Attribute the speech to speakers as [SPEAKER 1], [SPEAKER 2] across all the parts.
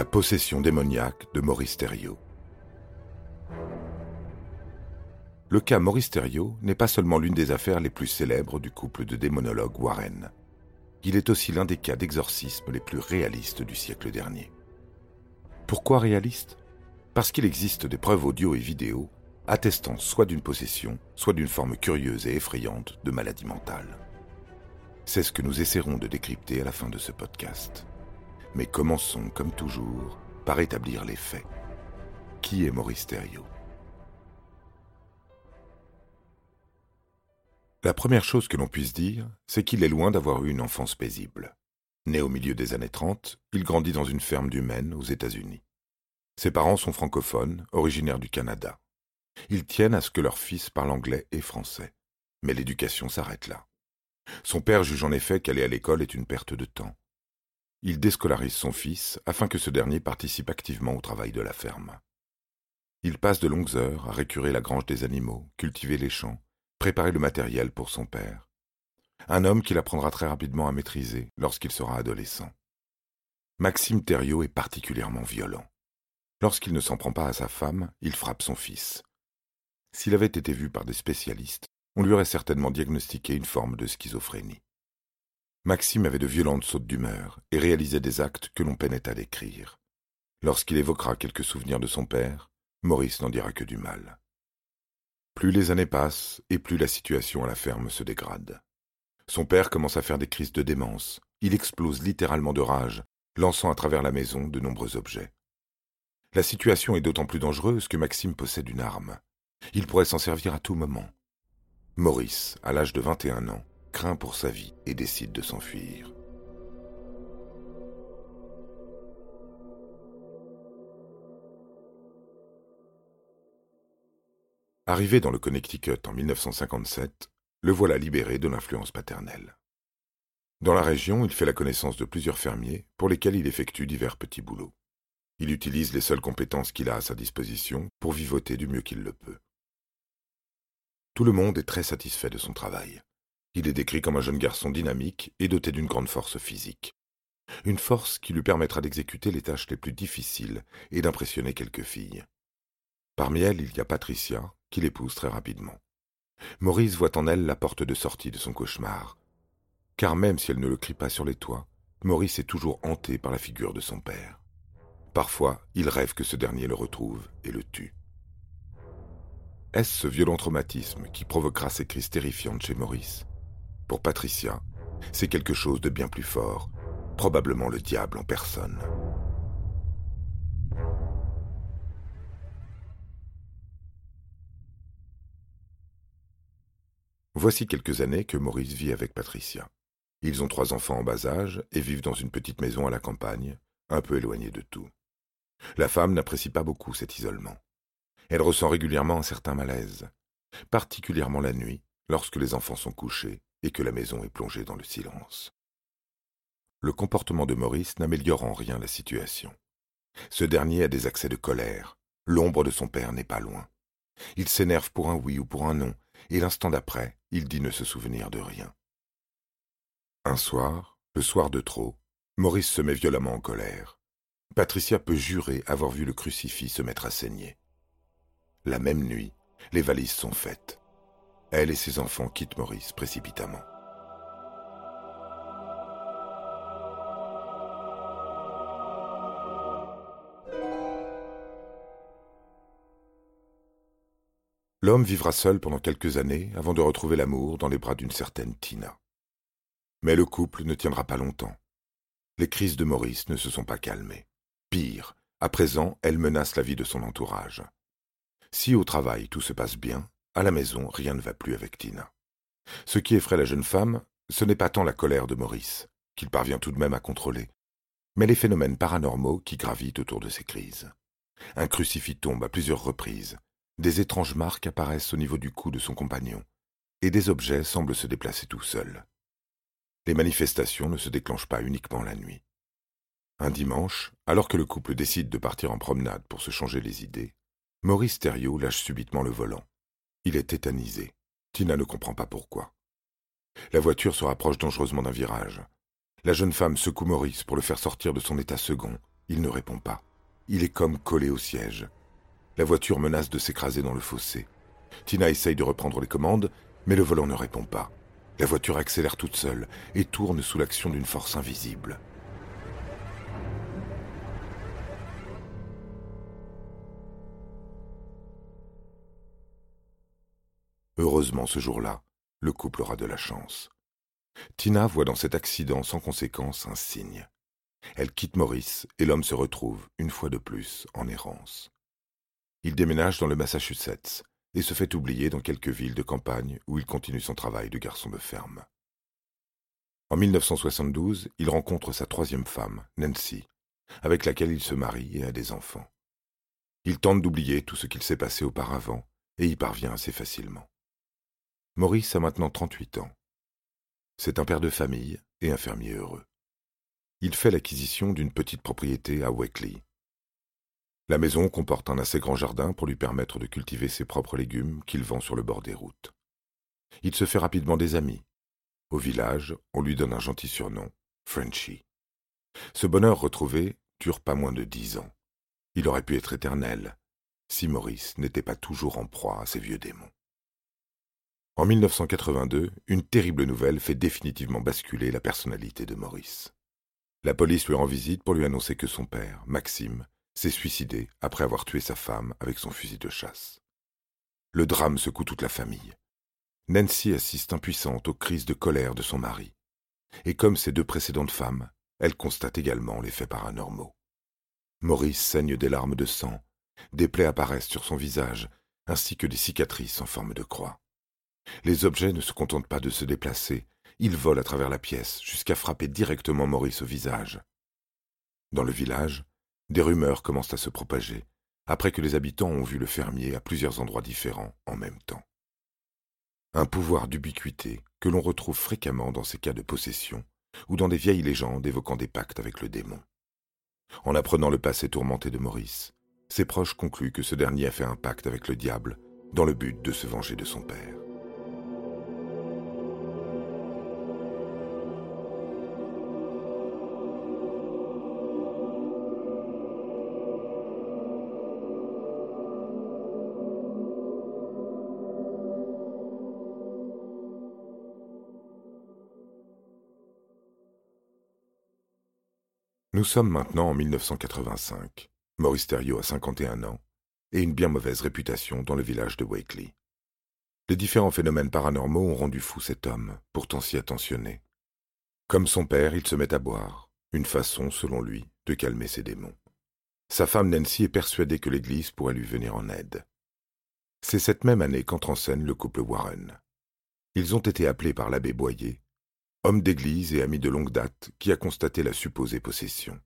[SPEAKER 1] La possession démoniaque de Maurice Thériault. Le cas Maurice Thériault n'est pas seulement l'une des affaires les plus célèbres du couple de démonologues Warren. Il est aussi l'un des cas d'exorcisme les plus réalistes du siècle dernier. Pourquoi réaliste? Parce qu'il existe des preuves audio et vidéo attestant soit d'une possession, soit d'une forme curieuse et effrayante de maladie mentale. C'est ce que nous essaierons de décrypter à la fin de ce podcast. Mais commençons, comme toujours, par établir les faits. Qui est Maurice Thériault? La première chose que l'on puisse dire, c'est qu'il est loin d'avoir eu une enfance paisible. Né au milieu des années 30, il grandit dans une ferme du Maine aux États-Unis. Ses parents sont francophones, originaires du Canada. Ils tiennent à ce que leur fils parle anglais et français. Mais l'éducation s'arrête là. Son père juge en effet qu'aller à l'école est une perte de temps. Il déscolarise son fils afin que ce dernier participe activement au travail de la ferme. Il passe de longues heures à récurer la grange des animaux, cultiver les champs, préparer le matériel pour son père. Un homme qu'il apprendra très rapidement à maîtriser lorsqu'il sera adolescent. Maxime Thériault est particulièrement violent. Lorsqu'il ne s'en prend pas à sa femme, il frappe son fils. S'il avait été vu par des spécialistes, on lui aurait certainement diagnostiqué une forme de schizophrénie. Maxime avait de violentes sautes d'humeur et réalisait des actes que l'on peinait à décrire. Lorsqu'il évoquera quelques souvenirs de son père, Maurice n'en dira que du mal. Plus les années passent et plus la situation à la ferme se dégrade. Son père commence à faire des crises de démence. Il explose littéralement de rage, lançant à travers la maison de nombreux objets. La situation est d'autant plus dangereuse que Maxime possède une arme. Il pourrait s'en servir à tout moment. Maurice, à l'âge de 21 ans, craint pour sa vie et décide de s'enfuir. Arrivé dans le Connecticut en 1957, le voilà libéré de l'influence paternelle. Dans la région, il fait la connaissance de plusieurs fermiers pour lesquels il effectue divers petits boulots. Il utilise les seules compétences qu'il a à sa disposition pour vivoter du mieux qu'il le peut. Tout le monde est très satisfait de son travail. Il est décrit comme un jeune garçon dynamique et doté d'une grande force physique. Une force qui lui permettra d'exécuter les tâches les plus difficiles et d'impressionner quelques filles. Parmi elles, il y a Patricia, qui l'épouse très rapidement. Maurice voit en elle la porte de sortie de son cauchemar. Car même si elle ne le crie pas sur les toits, Maurice est toujours hanté par la figure de son père. Parfois, il rêve que ce dernier le retrouve et le tue. Est-ce ce violent traumatisme qui provoquera ces crises terrifiantes chez Maurice? Pour Patricia, c'est quelque chose de bien plus fort, probablement le diable en personne. Voici quelques années que Maurice vit avec Patricia. Ils ont trois enfants en bas âge et vivent dans une petite maison à la campagne, un peu éloignée de tout. La femme n'apprécie pas beaucoup cet isolement. Elle ressent régulièrement un certain malaise, particulièrement la nuit, lorsque les enfants sont couchés et que la maison est plongée dans le silence. Le comportement de Maurice n'améliore en rien la situation. Ce dernier a des accès de colère. L'ombre de son père n'est pas loin. Il s'énerve pour un oui ou pour un non, et l'instant d'après, il dit ne se souvenir de rien. Un soir, le soir de trop, Maurice se met violemment en colère. Patricia peut jurer avoir vu le crucifix se mettre à saigner. La même nuit, les valises sont faites. Elle et ses enfants quittent Maurice précipitamment. L'homme vivra seul pendant quelques années avant de retrouver l'amour dans les bras d'une certaine Tina. Mais le couple ne tiendra pas longtemps. Les crises de Maurice ne se sont pas calmées. Pire, à présent, elles menacent la vie de son entourage. Si au travail tout se passe bien, à la maison rien ne va plus avec Tina. Ce qui effraie la jeune femme, ce n'est pas tant la colère de Maurice, qu'il parvient tout de même à contrôler, mais les phénomènes paranormaux qui gravitent autour de ces crises. Un crucifix tombe à plusieurs reprises, des étranges marques apparaissent au niveau du cou de son compagnon, et des objets semblent se déplacer tout seuls. Les manifestations ne se déclenchent pas uniquement la nuit. Un dimanche, alors que le couple décide de partir en promenade pour se changer les idées, Maurice Thériault lâche subitement le volant. Il est tétanisé. Tina ne comprend pas pourquoi. La voiture se rapproche dangereusement d'un virage. La jeune femme secoue Maurice pour le faire sortir de son état second. Il ne répond pas. Il est comme collé au siège. La voiture menace de s'écraser dans le fossé. Tina essaye de reprendre les commandes, mais le volant ne répond pas. La voiture accélère toute seule et tourne sous l'action d'une force invisible. Heureusement, ce jour-là, le couple aura de la chance. Tina voit dans cet accident sans conséquence un signe. Elle quitte Maurice et l'homme se retrouve, une fois de plus, en errance. Il déménage dans le Massachusetts et se fait oublier dans quelques villes de campagne où il continue son travail de garçon de ferme. En 1972, il rencontre sa troisième femme, Nancy, avec laquelle il se marie et a des enfants. Il tente d'oublier tout ce qu'il s'est passé auparavant et y parvient assez facilement. Maurice a maintenant 38 ans. C'est un père de famille et un fermier heureux. Il fait l'acquisition d'une petite propriété à Weckley. La maison comporte un assez grand jardin pour lui permettre de cultiver ses propres légumes qu'il vend sur le bord des routes. Il se fait rapidement des amis. Au village, on lui donne un gentil surnom, Frenchy. Ce bonheur retrouvé dure pas moins de dix ans. Il aurait pu être éternel si Maurice n'était pas toujours en proie à ses vieux démons. En 1982, une terrible nouvelle fait définitivement basculer la personnalité de Maurice. La police lui rend visite pour lui annoncer que son père, Maxime, s'est suicidé après avoir tué sa femme avec son fusil de chasse. Le drame secoue toute la famille. Nancy assiste impuissante aux crises de colère de son mari. Et comme ses deux précédentes femmes, elle constate également les faits paranormaux. Maurice saigne des larmes de sang, des plaies apparaissent sur son visage, ainsi que des cicatrices en forme de croix. Les objets ne se contentent pas de se déplacer, ils volent à travers la pièce jusqu'à frapper directement Maurice au visage. Dans le village, des rumeurs commencent à se propager, après que les habitants ont vu le fermier à plusieurs endroits différents en même temps. Un pouvoir d'ubiquité que l'on retrouve fréquemment dans ces cas de possession ou dans des vieilles légendes évoquant des pactes avec le démon. En apprenant le passé tourmenté de Maurice, ses proches concluent que ce dernier a fait un pacte avec le diable dans le but de se venger de son père. Nous sommes maintenant en 1985. Maurice Thériault a 51 ans et une bien mauvaise réputation dans le village de Wakely. Les différents phénomènes paranormaux ont rendu fou cet homme, pourtant si attentionné. Comme son père, il se met à boire, une façon, selon lui, de calmer ses démons. Sa femme Nancy est persuadée que l'Église pourrait lui venir en aide. C'est cette même année qu'entre en scène le couple Warren. Ils ont été appelés par l'abbé Boyer homme d'église et ami de longue date, qui a constaté la supposée possession.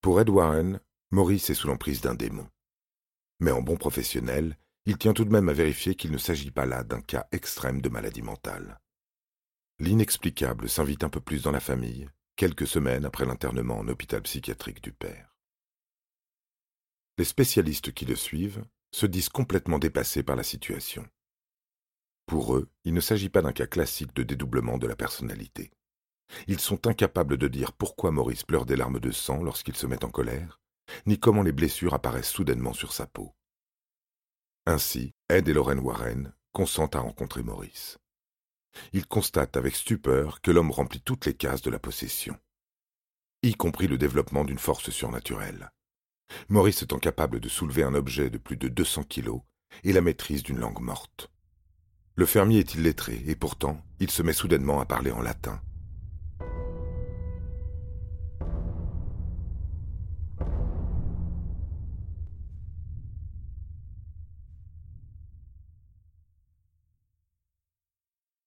[SPEAKER 1] Pour Ed Warren, Maurice est sous l'emprise d'un démon. Mais en bon professionnel, il tient tout de même à vérifier qu'il ne s'agit pas là d'un cas extrême de maladie mentale. L'inexplicable s'invite un peu plus dans la famille, quelques semaines après l'internement en hôpital psychiatrique du père. Les spécialistes qui le suivent se disent complètement dépassés par la situation. Pour eux, il ne s'agit pas d'un cas classique de dédoublement de la personnalité. Ils sont incapables de dire pourquoi Maurice pleure des larmes de sang lorsqu'il se met en colère, ni comment les blessures apparaissent soudainement sur sa peau. Ainsi, Ed et Lorraine Warren consentent à rencontrer Maurice. Ils constatent avec stupeur que l'homme remplit toutes les cases de la possession, y compris le développement d'une force surnaturelle. Maurice étant capable de soulever un objet de plus de 200 kilos et la maîtrise d'une langue morte. Le fermier est illettré, et pourtant, il se met soudainement à parler en latin.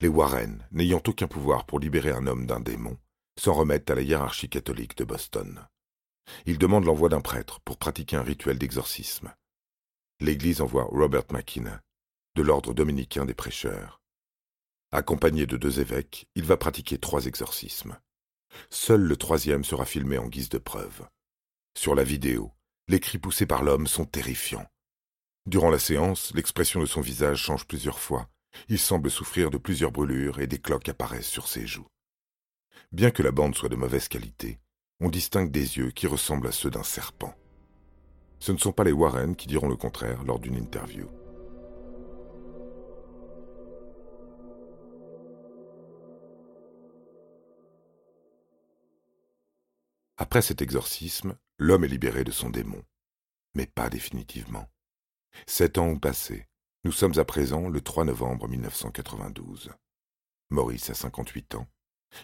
[SPEAKER 1] Les Warren, n'ayant aucun pouvoir pour libérer un homme d'un démon, s'en remettent à la hiérarchie catholique de Boston. Ils demandent l'envoi d'un prêtre pour pratiquer un rituel d'exorcisme. L'Église envoie Robert McKenna, de l'ordre dominicain des prêcheurs. Accompagné de deux évêques, il va pratiquer trois exorcismes. Seul le troisième sera filmé en guise de preuve. Sur la vidéo, les cris poussés par l'homme sont terrifiants. Durant la séance, l'expression de son visage change plusieurs fois. Il semble souffrir de plusieurs brûlures et des cloques apparaissent sur ses joues. Bien que la bande soit de mauvaise qualité, on distingue des yeux qui ressemblent à ceux d'un serpent. Ce ne sont pas les Warren qui diront le contraire lors d'une interview. Après cet exorcisme, l'homme est libéré de son démon. Mais pas définitivement. Sept ans ont passé. Nous sommes à présent le 3 novembre 1992. Maurice a 58 ans.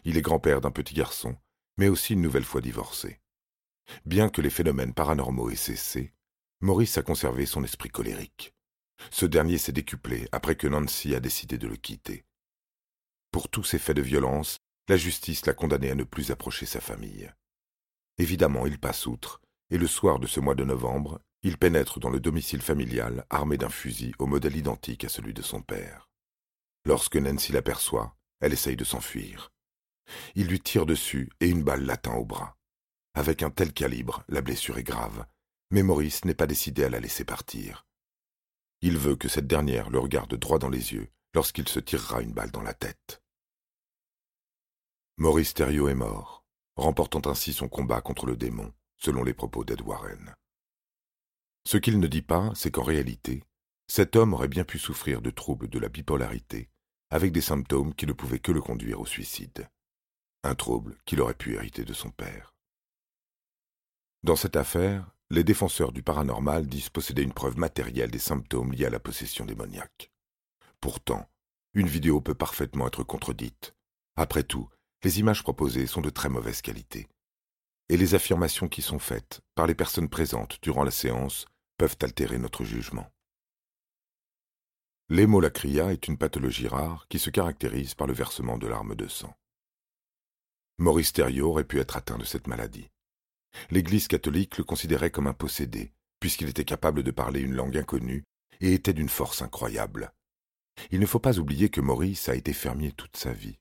[SPEAKER 1] Il est grand-père d'un petit garçon, mais aussi une nouvelle fois divorcé. Bien que les phénomènes paranormaux aient cessé, Maurice a conservé son esprit colérique. Ce dernier s'est décuplé après que Nancy a décidé de le quitter. Pour tous ces faits de violence, la justice l'a condamné à ne plus approcher sa famille. Évidemment, il passe outre, et le soir de ce mois de novembre, il pénètre dans le domicile familial armé d'un fusil au modèle identique à celui de son père. Lorsque Nancy l'aperçoit, elle essaye de s'enfuir. Il lui tire dessus et une balle l'atteint au bras. Avec un tel calibre, la blessure est grave, mais Maurice n'est pas décidé à la laisser partir. Il veut que cette dernière le regarde droit dans les yeux lorsqu'il se tirera une balle dans la tête. Maurice Thériault est mort, remportant ainsi son combat contre le démon, selon les propos d'Ed Warren. Ce qu'il ne dit pas, c'est qu'en réalité, cet homme aurait bien pu souffrir de troubles de la bipolarité, avec des symptômes qui ne pouvaient que le conduire au suicide. Un trouble qu'il aurait pu hériter de son père. Dans cette affaire, les défenseurs du paranormal disent posséder une preuve matérielle des symptômes liés à la possession démoniaque. Pourtant, une vidéo peut parfaitement être contredite. Après tout, les images proposées sont de très mauvaise qualité et les affirmations qui sont faites par les personnes présentes durant la séance peuvent altérer notre jugement. L'hémolacria est une pathologie rare qui se caractérise par le versement de larmes de sang. Maurice Thériault aurait pu être atteint de cette maladie. L'Église catholique le considérait comme un possédé, puisqu'il était capable de parler une langue inconnue et était d'une force incroyable. Il ne faut pas oublier que Maurice a été fermier toute sa vie.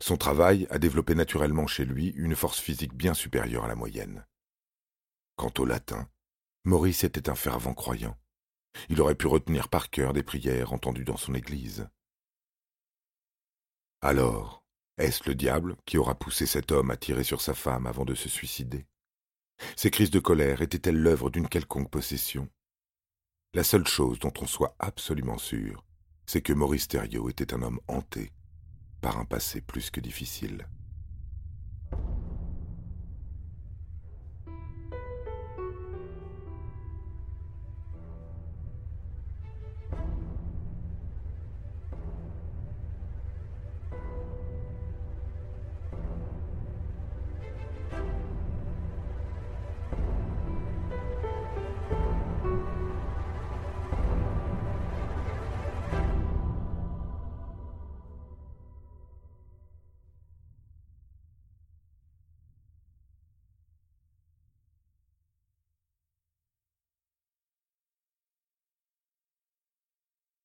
[SPEAKER 1] Son travail a développé naturellement chez lui une force physique bien supérieure à la moyenne. Quant au latin, Maurice était un fervent croyant. Il aurait pu retenir par cœur des prières entendues dans son église. Alors, est-ce le diable qui aura poussé cet homme à tirer sur sa femme avant de se suicider? Ces crises de colère étaient-elles l'œuvre d'une quelconque possession? La seule chose dont on soit absolument sûr, c'est que Maurice Thériault était un homme hanté par un passé plus que difficile.